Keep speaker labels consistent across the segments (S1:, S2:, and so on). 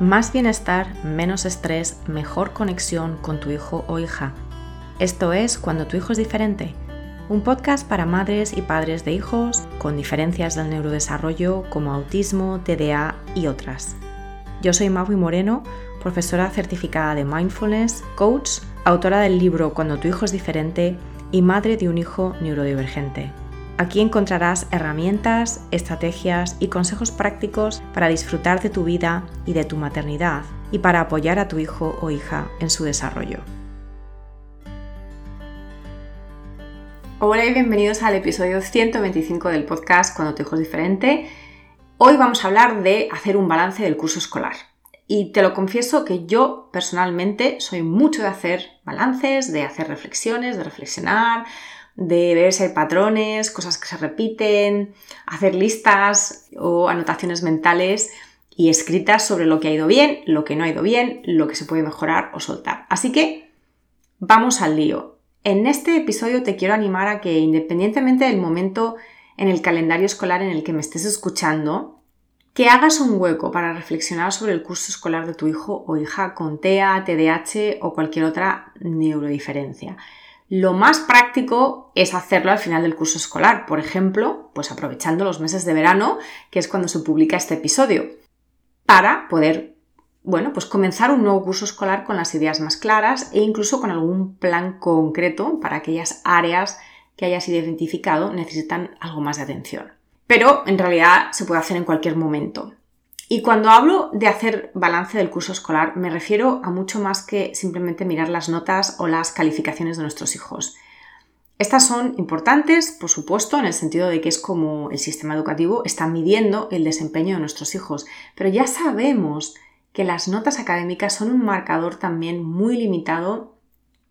S1: Más bienestar, menos estrés, mejor conexión con tu hijo o hija. Esto es Cuando tu hijo es diferente, un podcast para madres y padres de hijos con diferencias del neurodesarrollo como autismo, TDA y otras. Yo soy Maui Moreno, profesora certificada de mindfulness, coach, autora del libro Cuando tu hijo es diferente y madre de un hijo neurodivergente. Aquí encontrarás herramientas, estrategias y consejos prácticos para disfrutar de tu vida y de tu maternidad y para apoyar a tu hijo o hija en su desarrollo. Hola y bienvenidos al episodio 125 del podcast Cuando tu hijo es diferente. Hoy vamos a hablar de hacer un balance del curso escolar. Y te lo confieso que yo personalmente soy mucho de hacer balances, de hacer reflexiones, de reflexionar, de ver si hay patrones, cosas que se repiten, hacer listas o anotaciones mentales y escritas sobre lo que ha ido bien, lo que no ha ido bien, lo que se puede mejorar o soltar. Así que vamos al lío. En este episodio te quiero animar a que independientemente del momento en el calendario escolar en el que me estés escuchando, que hagas un hueco para reflexionar sobre el curso escolar de tu hijo o hija con TEA, TDAH o cualquier otra neurodiferencia. Lo más práctico es hacerlo al final del curso escolar, por ejemplo, pues aprovechando los meses de verano, que es cuando se publica este episodio, para poder, bueno, pues comenzar un nuevo curso escolar con las ideas más claras e incluso con algún plan concreto para aquellas áreas que hayas identificado necesitan algo más de atención. Pero en realidad se puede hacer en cualquier momento. Y cuando hablo de hacer balance del curso escolar, me refiero a mucho más que simplemente mirar las notas o las calificaciones de nuestros hijos. Estas son importantes, por supuesto, en el sentido de que es como el sistema educativo está midiendo el desempeño de nuestros hijos, pero ya sabemos que las notas académicas son un marcador también muy limitado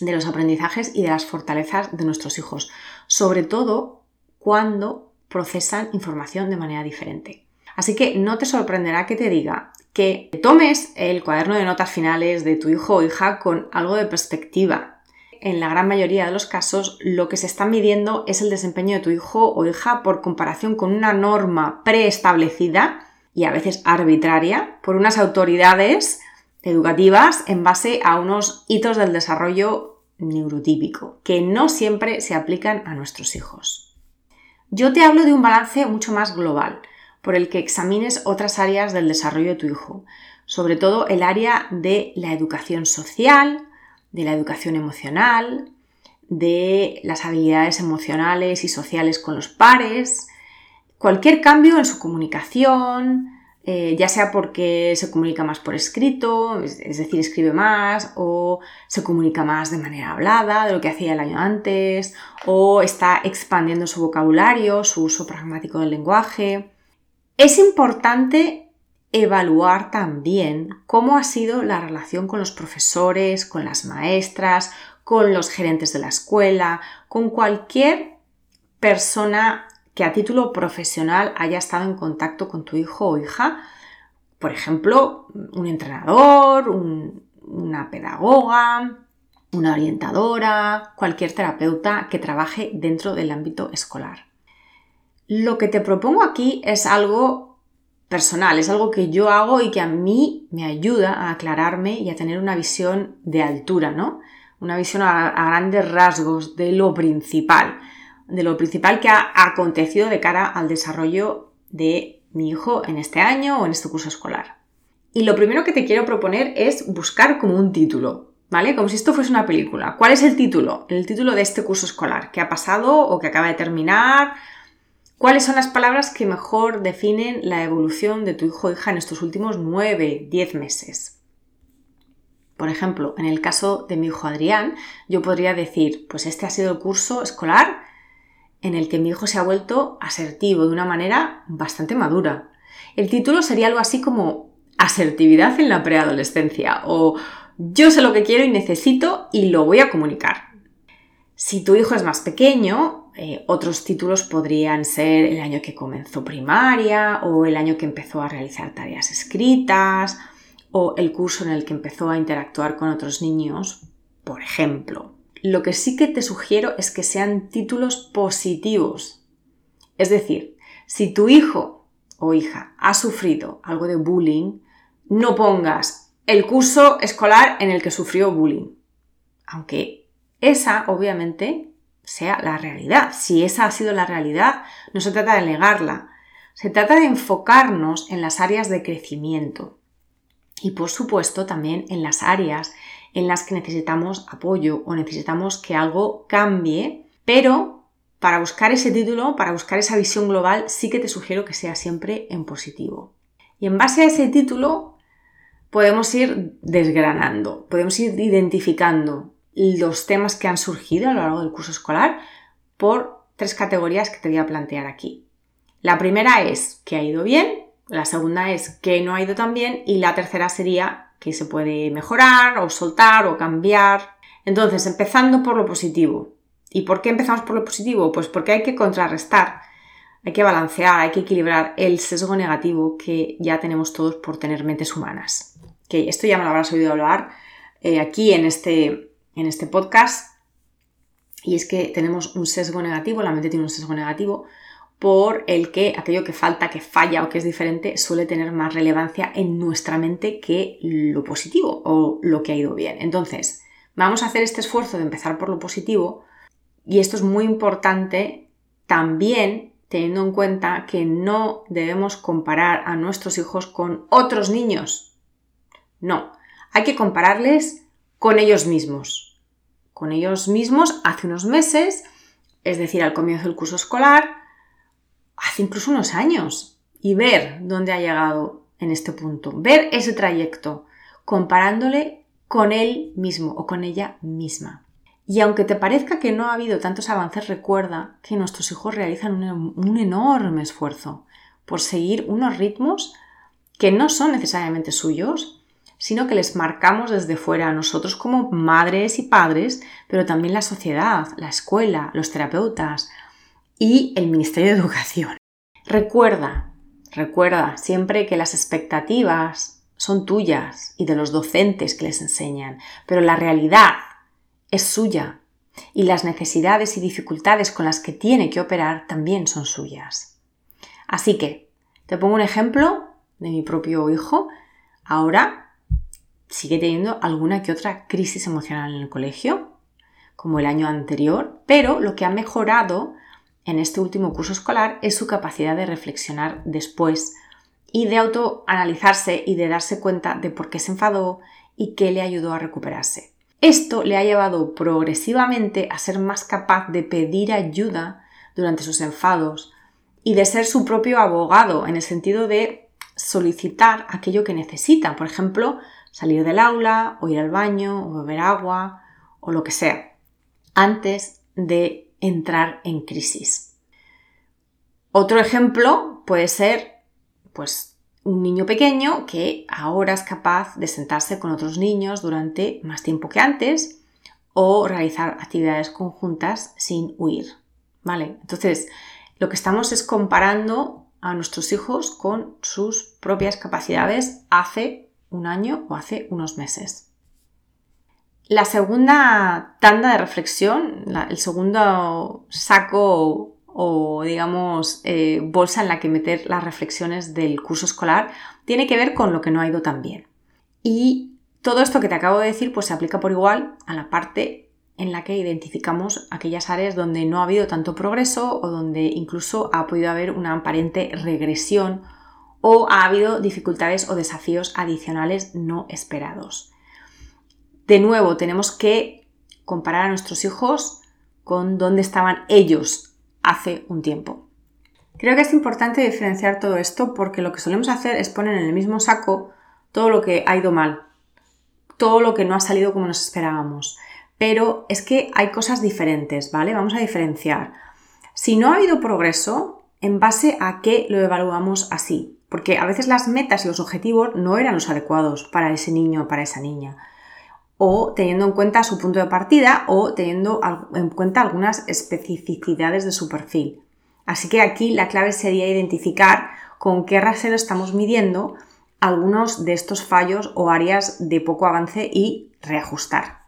S1: de los aprendizajes y de las fortalezas de nuestros hijos, sobre todo cuando procesan información de manera diferente. Así que no te sorprenderá que te diga que tomes el cuaderno de notas finales de tu hijo o hija con algo de perspectiva. En la gran mayoría de los casos, lo que se está midiendo es el desempeño de tu hijo o hija por comparación con una norma preestablecida y a veces arbitraria por unas autoridades educativas en base a unos hitos del desarrollo neurotípico, que no siempre se aplican a nuestros hijos. Yo te hablo de un balance mucho más global, por el que examines otras áreas del desarrollo de tu hijo, sobre todo el área de la educación social, de la educación emocional, de las habilidades emocionales y sociales con los pares, cualquier cambio en su comunicación, eh, ya sea porque se comunica más por escrito, es, decir, escribe más, o se comunica más de manera hablada, de lo que hacía el año antes, o está expandiendo su vocabulario, su uso pragmático del lenguaje, es importante evaluar también cómo ha sido la relación con los profesores, con las maestras, con los gerentes de la escuela, con cualquier persona que a título profesional haya estado en contacto con tu hijo o hija, por ejemplo, un entrenador, una pedagoga, una orientadora, cualquier terapeuta que trabaje dentro del ámbito escolar. Lo que te propongo aquí es algo personal, es algo que yo hago y que a mí me ayuda a aclararme y a tener una visión de altura, ¿no? Una visión a, grandes rasgos de lo principal, de lo principal que ha acontecido de cara al desarrollo de mi hijo en este año o en este curso escolar. Y lo primero que te quiero proponer es buscar como un título, ¿vale? Como si esto fuese una película. ¿Cuál es el título? El título de este curso escolar, ¿Qué ha pasado o que acaba de terminar ¿Cuáles son las palabras que mejor definen la evolución de tu hijo o hija en estos últimos 9, 10 meses? Por ejemplo, en el caso de mi hijo Adrián, yo podría decir, pues este ha sido el curso escolar en el que mi hijo se ha vuelto asertivo de una manera bastante madura. El título sería algo así como asertividad en la preadolescencia o yo sé lo que quiero y necesito y lo voy a comunicar. Si tu hijo es más pequeño, eh, otros títulos podrían ser el año que comenzó primaria o el año que empezó a realizar tareas escritas o el curso en el que empezó a interactuar con otros niños, por ejemplo. Lo que sí que te sugiero es que sean títulos positivos. Es decir, si tu hijo o hija ha sufrido algo de bullying, no pongas el curso escolar en el que sufrió bullying. Aunque esa, obviamente, sea la realidad. Si esa ha sido la realidad, no se trata de negarla. Se trata de enfocarnos en las áreas de crecimiento. Y por supuesto también en las áreas en las que necesitamos apoyo o necesitamos que algo cambie, pero para buscar ese título, para buscar esa visión global, sí que te sugiero que sea siempre en positivo. Y en base a ese título podemos ir desgranando, podemos ir identificando los temas que han surgido a lo largo del curso escolar por tres categorías que te voy a plantear aquí. La primera es que ha ido bien, la segunda es que no ha ido tan bien y la tercera sería que se puede mejorar o soltar o cambiar. Entonces, empezando por lo positivo. ¿Y por qué empezamos por lo positivo? Pues porque hay que contrarrestar, hay que balancear, hay que equilibrar el sesgo negativo que ya tenemos todos por tener mentes humanas. Que esto ya me lo habrás oído hablar eh, aquí en este, en este podcast. Y es que tenemos un sesgo negativo, la mente tiene un sesgo negativo por el que aquello que falta, que falla o que es diferente suele tener más relevancia en nuestra mente que lo positivo o lo que ha ido bien. Entonces, vamos a hacer este esfuerzo de empezar por lo positivo y esto es muy importante también teniendo en cuenta que no debemos comparar a nuestros hijos con otros niños. No, hay que compararles con ellos mismos. Con ellos mismos hace unos meses, es decir, al comienzo del curso escolar, hace incluso unos años y ver dónde ha llegado en este punto, ver ese trayecto, comparándole con él mismo o con ella misma. Y aunque te parezca que no ha habido tantos avances, recuerda que nuestros hijos realizan un, un enorme esfuerzo por seguir unos ritmos que no son necesariamente suyos, sino que les marcamos desde fuera nosotros como madres y padres, pero también la sociedad, la escuela, los terapeutas, y el Ministerio de Educación. Recuerda, recuerda siempre que las expectativas son tuyas y de los docentes que les enseñan, pero la realidad es suya y las necesidades y dificultades con las que tiene que operar también son suyas. Así que, te pongo un ejemplo de mi propio hijo. Ahora sigue teniendo alguna que otra crisis emocional en el colegio, como el año anterior, pero lo que ha mejorado en este último curso escolar es su capacidad de reflexionar después y de autoanalizarse y de darse cuenta de por qué se enfadó y qué le ayudó a recuperarse. Esto le ha llevado progresivamente a ser más capaz de pedir ayuda durante sus enfados y de ser su propio abogado en el sentido de solicitar aquello que necesita, por ejemplo, salir del aula o ir al baño o beber agua o lo que sea, antes de entrar en crisis. Otro ejemplo puede ser, pues, un niño pequeño que ahora es capaz de sentarse con otros niños durante más tiempo que antes o realizar actividades conjuntas sin huir. ¿Vale? Entonces, lo que estamos es comparando a nuestros hijos con sus propias capacidades hace un año o hace unos meses. La segunda tanda de reflexión, el segundo saco o, digamos eh, bolsa en la que meter las reflexiones del curso escolar tiene que ver con lo que no ha ido tan bien. Y todo esto que te acabo de decir pues se aplica por igual a la parte en la que identificamos aquellas áreas donde no ha habido tanto progreso o donde incluso ha podido haber una aparente regresión o ha habido dificultades o desafíos adicionales no esperados de nuevo tenemos que comparar a nuestros hijos con dónde estaban ellos hace un tiempo. Creo que es importante diferenciar todo esto porque lo que solemos hacer es poner en el mismo saco todo lo que ha ido mal, todo lo que no ha salido como nos esperábamos. Pero es que hay cosas diferentes, ¿vale? Vamos a diferenciar. Si no ha habido progreso, ¿en base a qué lo evaluamos así? Porque a veces las metas y los objetivos no eran los adecuados para ese niño o para esa niña o teniendo en cuenta su punto de partida o teniendo en cuenta algunas especificidades de su perfil. Así que aquí la clave sería identificar con qué rasero estamos midiendo algunos de estos fallos o áreas de poco avance y reajustar.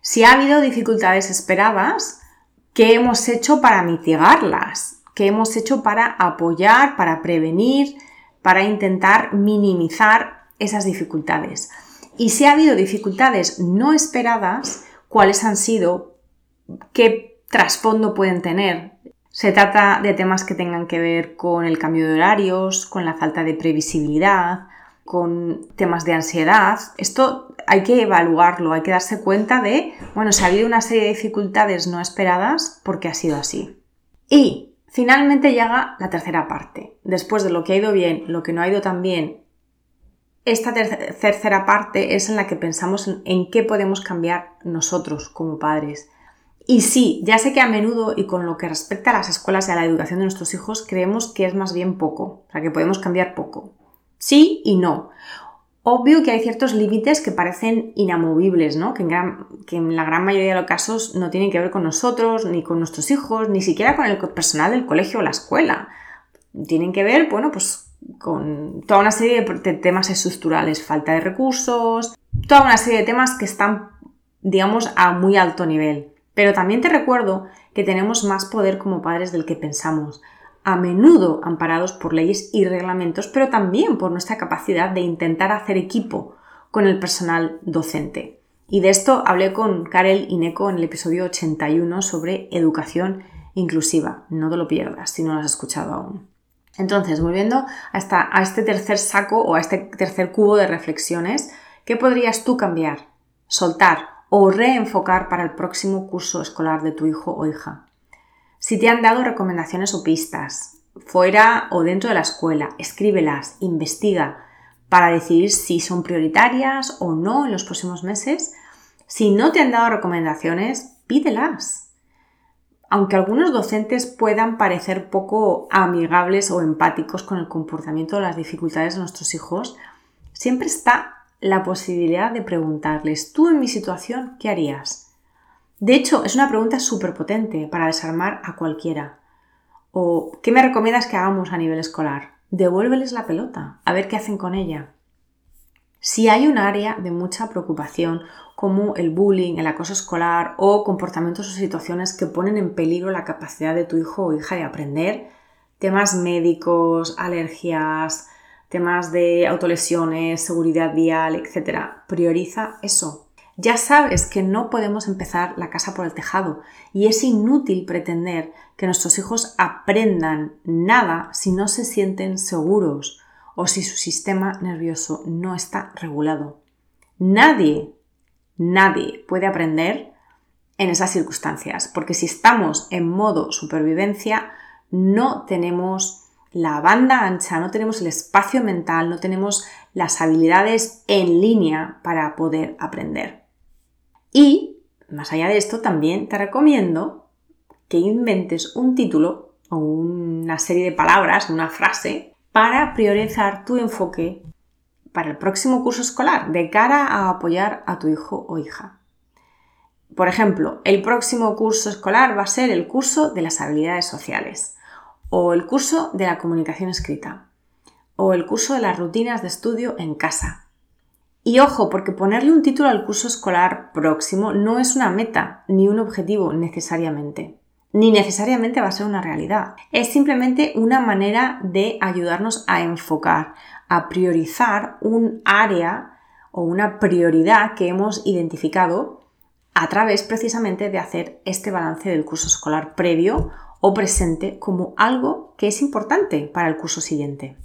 S1: Si ha habido dificultades esperadas, ¿qué hemos hecho para mitigarlas? ¿Qué hemos hecho para apoyar, para prevenir, para intentar minimizar esas dificultades. Y si ha habido dificultades no esperadas, ¿cuáles han sido? ¿Qué trasfondo pueden tener? Se trata de temas que tengan que ver con el cambio de horarios, con la falta de previsibilidad, con temas de ansiedad. Esto hay que evaluarlo, hay que darse cuenta de, bueno, si ha habido una serie de dificultades no esperadas, porque ha sido así. Y finalmente llega la tercera parte. Después de lo que ha ido bien, lo que no ha ido tan bien, esta tercera parte es en la que pensamos en qué podemos cambiar nosotros como padres y sí, ya sé que a menudo y con lo que respecta a las escuelas y a la educación de nuestros hijos creemos que es más bien poco, o sea, que podemos cambiar poco. Sí y no. Obvio que hay ciertos límites que parecen inamovibles, ¿no? Que en, la gran mayoría de los casos no tienen que ver con nosotros, ni con nuestros hijos, ni siquiera con el personal del colegio o la escuela. Tienen que ver, bueno, pues con toda una serie de temas estructurales, falta de recursos, toda una serie de temas que están, digamos, a muy alto nivel. Pero también te recuerdo que tenemos más poder como padres del que pensamos, a menudo amparados por leyes y reglamentos, pero también por nuestra capacidad de intentar hacer equipo con el personal docente. Y de esto hablé con Karel Ineco en el episodio 81 sobre educación inclusiva. No te lo pierdas si no lo has escuchado aún. Entonces, volviendo a, a este tercer saco o a este tercer cubo de reflexiones, ¿qué podrías tú cambiar? Soltar o reenfocar para el próximo curso escolar de tu hijo o hija. Si te han dado recomendaciones o pistas, fuera o dentro de la escuela, escríbelas, investiga para decidir si son prioritarias o no en los próximos meses. Si no te han dado recomendaciones, pídelas. Aunque algunos docentes puedan parecer poco amigables o empáticos con el comportamiento o las dificultades de nuestros hijos, siempre está la posibilidad de preguntarles, tú en mi situación, ¿qué harías? De hecho, es una pregunta súper potente para desarmar a cualquiera. O, ¿qué me recomiendas que hagamos a nivel escolar? Devuélveles la pelota, a ver qué hacen con ella. Si hay un área de mucha preocupación, como el bullying, el acoso escolar o comportamientos o situaciones que ponen en peligro la capacidad de tu hijo o hija de aprender, temas médicos, alergias, temas de autolesiones, seguridad vial, etc. Prioriza eso. Ya sabes que no podemos empezar la casa por el tejado y es inútil pretender que nuestros hijos aprendan nada si no se sienten seguros o si su sistema nervioso no está regulado. Nadie, nadie puede aprender en esas circunstancias, porque si estamos en modo supervivencia, no tenemos la banda ancha, no tenemos el espacio mental, no tenemos las habilidades en línea para poder aprender. Y, más allá de esto, también te recomiendo que inventes un título o una serie de palabras, una frase, para priorizar tu enfoque para el próximo curso escolar de cara a apoyar a tu hijo o hija. Por ejemplo, el próximo curso escolar va a ser el curso de las habilidades sociales o el curso de la comunicación escrita, o el curso de las rutinas de estudio en casa. Y ojo, porque ponerle un título al curso escolar próximo no es una meta ni un objetivo necesariamente, ni necesariamente va a ser una realidad. Es simplemente una manera de ayudarnos a enfocar, a priorizar un área o una prioridad que hemos identificado a través precisamente de hacer este balance del curso escolar previo o presente como algo que es importante para el curso siguiente.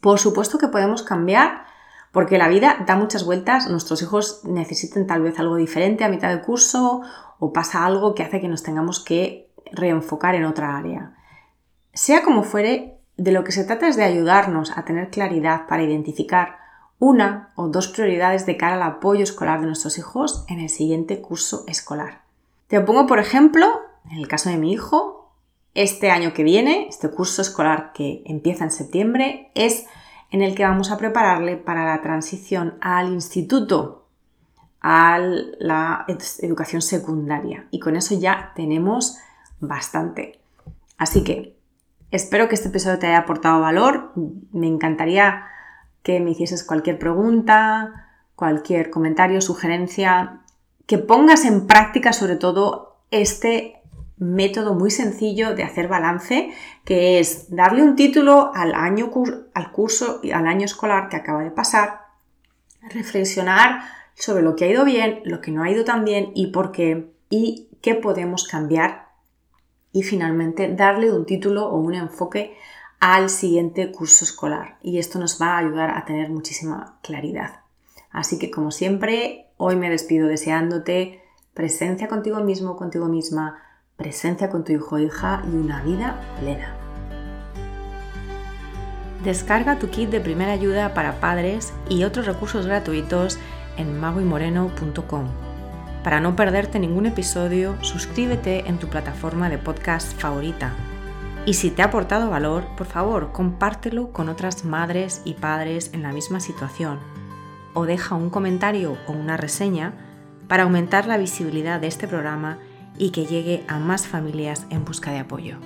S1: Por supuesto que podemos cambiar porque la vida da muchas vueltas, nuestros hijos necesiten tal vez algo diferente a mitad del curso o pasa algo que hace que nos tengamos que reenfocar en otra área. Sea como fuere, de lo que se trata es de ayudarnos a tener claridad para identificar una o dos prioridades de cara al apoyo escolar de nuestros hijos en el siguiente curso escolar. Te pongo, por ejemplo, en el caso de mi hijo, este año que viene, este curso escolar que empieza en septiembre, es en el que vamos a prepararle para la transición al instituto, a la educación secundaria. Y con eso ya tenemos bastante. Así que espero que este episodio te haya aportado valor. Me encantaría que me hicieses cualquier pregunta, cualquier comentario, sugerencia, que pongas en práctica sobre todo este método muy sencillo de hacer balance, que es darle un título al año al curso y al año escolar que acaba de pasar reflexionar sobre lo que ha ido bien, lo que no ha ido tan bien y por qué y qué podemos cambiar y finalmente darle un título o un enfoque al siguiente curso escolar y esto nos va a ayudar a tener muchísima claridad. Así que como siempre, hoy me despido deseándote presencia contigo mismo, contigo misma, presencia con tu hijo o hija y una vida plena. Descarga tu kit de primera ayuda para padres y otros recursos gratuitos en magoymoreno.com. Para no perderte ningún episodio, suscríbete en tu plataforma de podcast favorita. Y si te ha aportado valor, por favor, compártelo con otras madres y padres en la misma situación. O deja un comentario o una reseña para aumentar la visibilidad de este programa y que llegue a más familias en busca de apoyo.